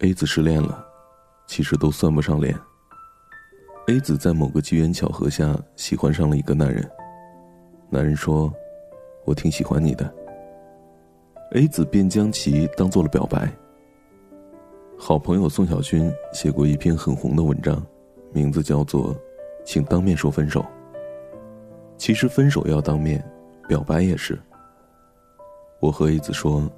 A 子失恋了，其实都算不上恋。A 子在某个机缘巧合下喜欢上了一个男人，男人说：“我挺喜欢你的。”A 子便将其当做了表白。好朋友宋小军写过一篇很红的文章，名字叫做《请当面说分手》。其实分手要当面，表白也是。我和 A 子说。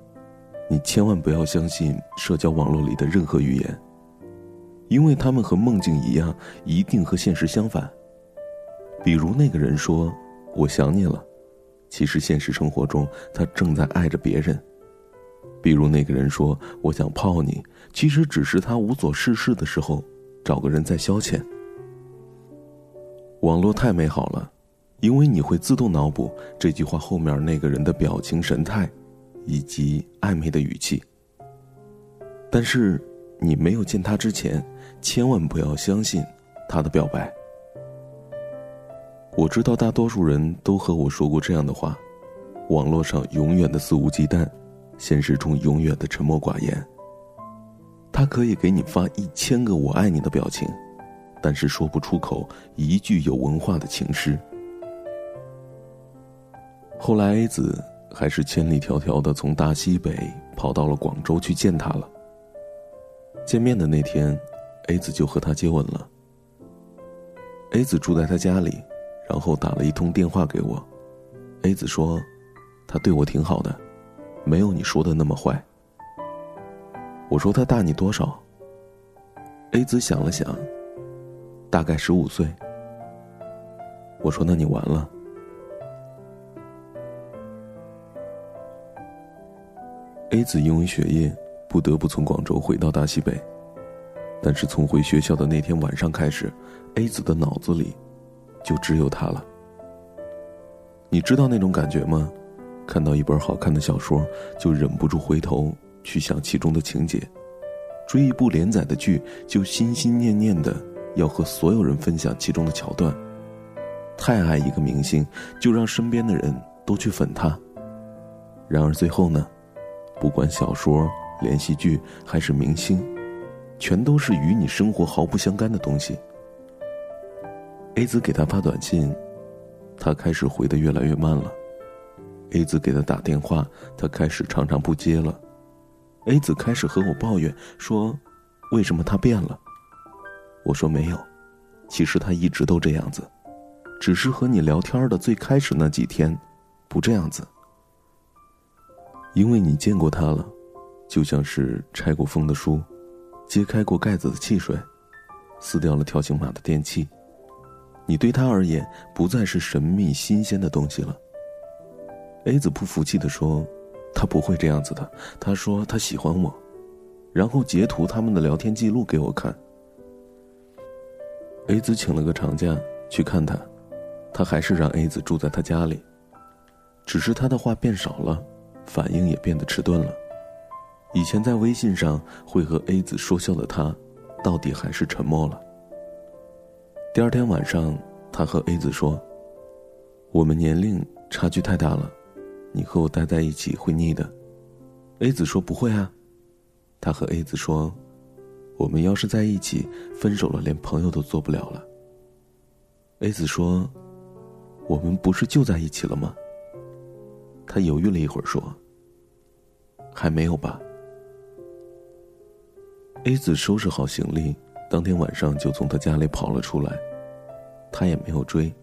你千万不要相信社交网络里的任何语言，因为他们和梦境一样，一定和现实相反。比如那个人说“我想你了”，其实现实生活中他正在爱着别人；比如那个人说“我想泡你”，其实只是他无所事事的时候找个人在消遣。网络太美好了，因为你会自动脑补这句话后面那个人的表情神态。以及暧昧的语气，但是你没有见他之前，千万不要相信他的表白。我知道大多数人都和我说过这样的话：网络上永远的肆无忌惮，现实中永远的沉默寡言。他可以给你发一千个“我爱你”的表情，但是说不出口一句有文化的情诗。后来 A 子。还是千里迢迢的从大西北跑到了广州去见他了。见面的那天，A 子就和他接吻了。A 子住在他家里，然后打了一通电话给我。A 子说，他对我挺好的，没有你说的那么坏。我说他大你多少？A 子想了想，大概十五岁。我说那你完了。A 子因为学业，不得不从广州回到大西北。但是从回学校的那天晚上开始，A 子的脑子里就只有他了。你知道那种感觉吗？看到一本好看的小说，就忍不住回头去想其中的情节；追一部连载的剧，就心心念念的要和所有人分享其中的桥段。太爱一个明星，就让身边的人都去粉他。然而最后呢？不管小说、连续剧还是明星，全都是与你生活毫不相干的东西。A 子给他发短信，他开始回的越来越慢了；A 子给他打电话，他开始常常不接了；A 子开始和我抱怨说：“为什么他变了？”我说：“没有，其实他一直都这样子，只是和你聊天的最开始那几天，不这样子。”因为你见过他了，就像是拆过封的书，揭开过盖子的汽水，撕掉了条形码的电器，你对他而言不再是神秘新鲜的东西了。A 子不服气的说：“他不会这样子的。”他说他喜欢我，然后截图他们的聊天记录给我看。A 子请了个长假去看他，他还是让 A 子住在他家里，只是他的话变少了。反应也变得迟钝了。以前在微信上会和 A 子说笑的他，到底还是沉默了。第二天晚上，他和 A 子说：“我们年龄差距太大了，你和我待在一起会腻的。”A 子说：“不会啊。”他和 A 子说：“我们要是在一起，分手了连朋友都做不了了。”A 子说：“我们不是就在一起了吗？”他犹豫了一会儿，说：“还没有吧。”A 子收拾好行李，当天晚上就从他家里跑了出来。他也没有追，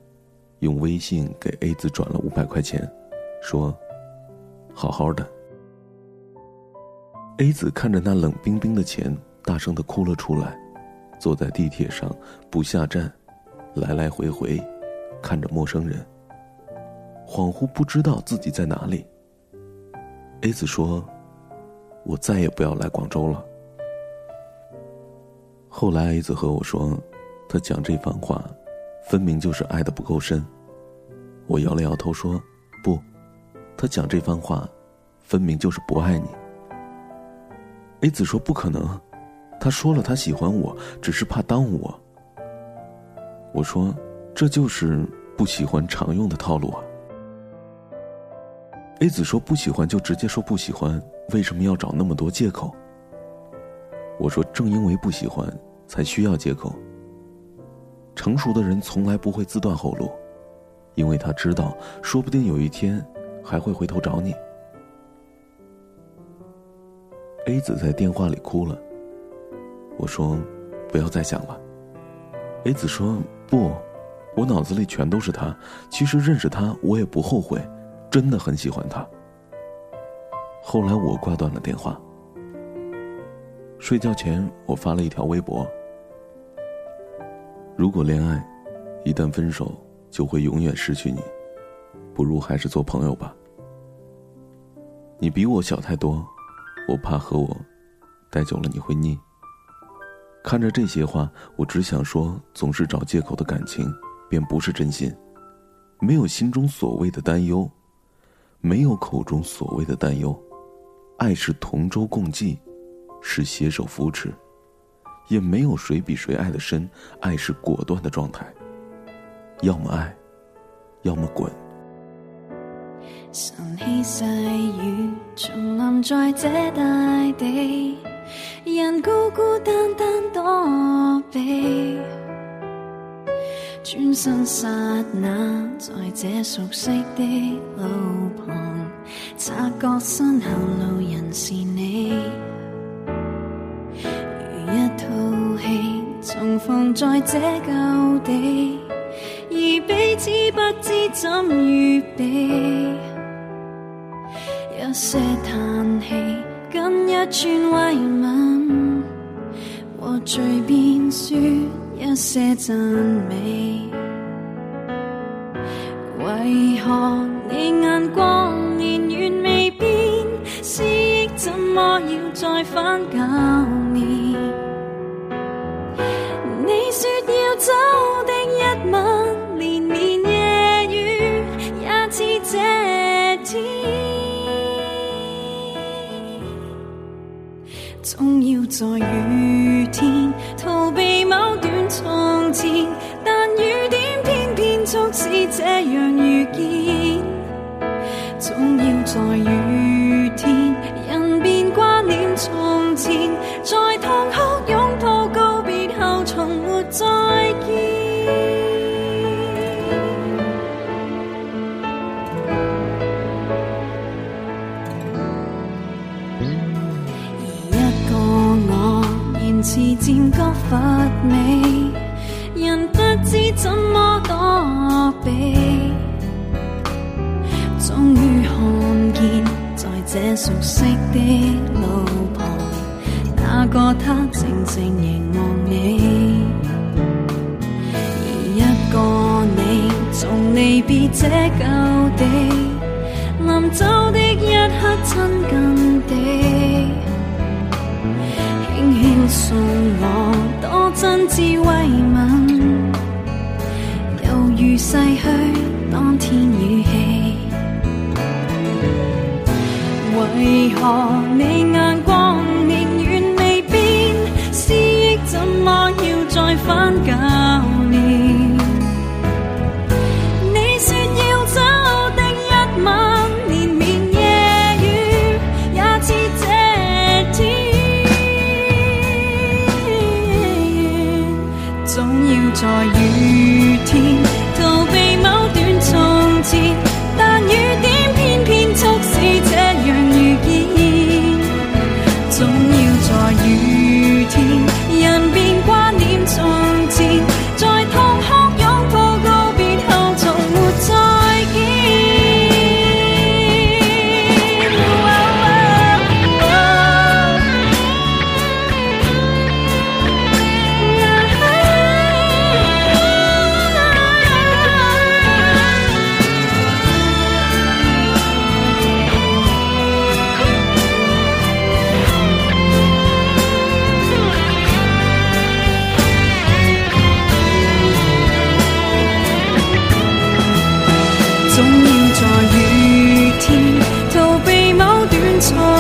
用微信给 A 子转了五百块钱，说：“好好的。”A 子看着那冷冰冰的钱，大声的哭了出来，坐在地铁上不下站，来来回回，看着陌生人。恍惚不知道自己在哪里。A 子说：“我再也不要来广州了。”后来 A 子和我说：“他讲这番话，分明就是爱的不够深。”我摇了摇头说：“不，他讲这番话，分明就是不爱你。”A 子说：“不可能，他说了他喜欢我，只是怕耽误我。”我说：“这就是不喜欢常用的套路啊。” A 子说不喜欢就直接说不喜欢，为什么要找那么多借口我说：“正因为不喜欢，才需要借口。成熟的人从来不会自断后路，因为他知道，说不定有一天还会回头找你。”A 子在电话里哭了。我说：“不要再想了。”A 子说：“不，我脑子里全都是他。其实认识他，我也不后悔，真的很喜欢他。”后来我挂断了电话。睡觉前，我发了一条微博：“如果恋爱，一旦分手就会永远失去你，不如还是做朋友吧。你比我小太多，我怕和我待久了你会腻。”看着这些话，我只想说：总是找借口的感情，便不是真心。没有心中所谓的担忧，没有口中所谓的担忧。爱是同舟共济，是携手扶持，也没有谁比谁爱的深。爱是果断的状态，要么爱，要么滚。晨曦细雨，重临在这大地。孤孤单单躲避，转身刹那，在这熟悉的路旁，察觉身后路人是你，如一套戏重逢在这旧地，而彼此不知怎预备，一些叹气。跟一串慰问，和随便说一些赞美。为何你眼光连完未变？思忆怎么要再翻旧年？你说要走的一晚，连绵夜雨也似这天。总要在雨天逃避某段从前，但雨点偏偏促使这样。在雨天，人便挂念从前，在痛哭拥抱告别后，从没再见。似渐觉乏味，人不知怎么这熟悉的路旁，那个他静静凝望你。而一个你，从离别这旧地，临走的一刻亲近地。轻轻送我多真挚慰问，犹如逝去当天语气。为何你眼光宁愿未变，思忆怎么要再翻检？it's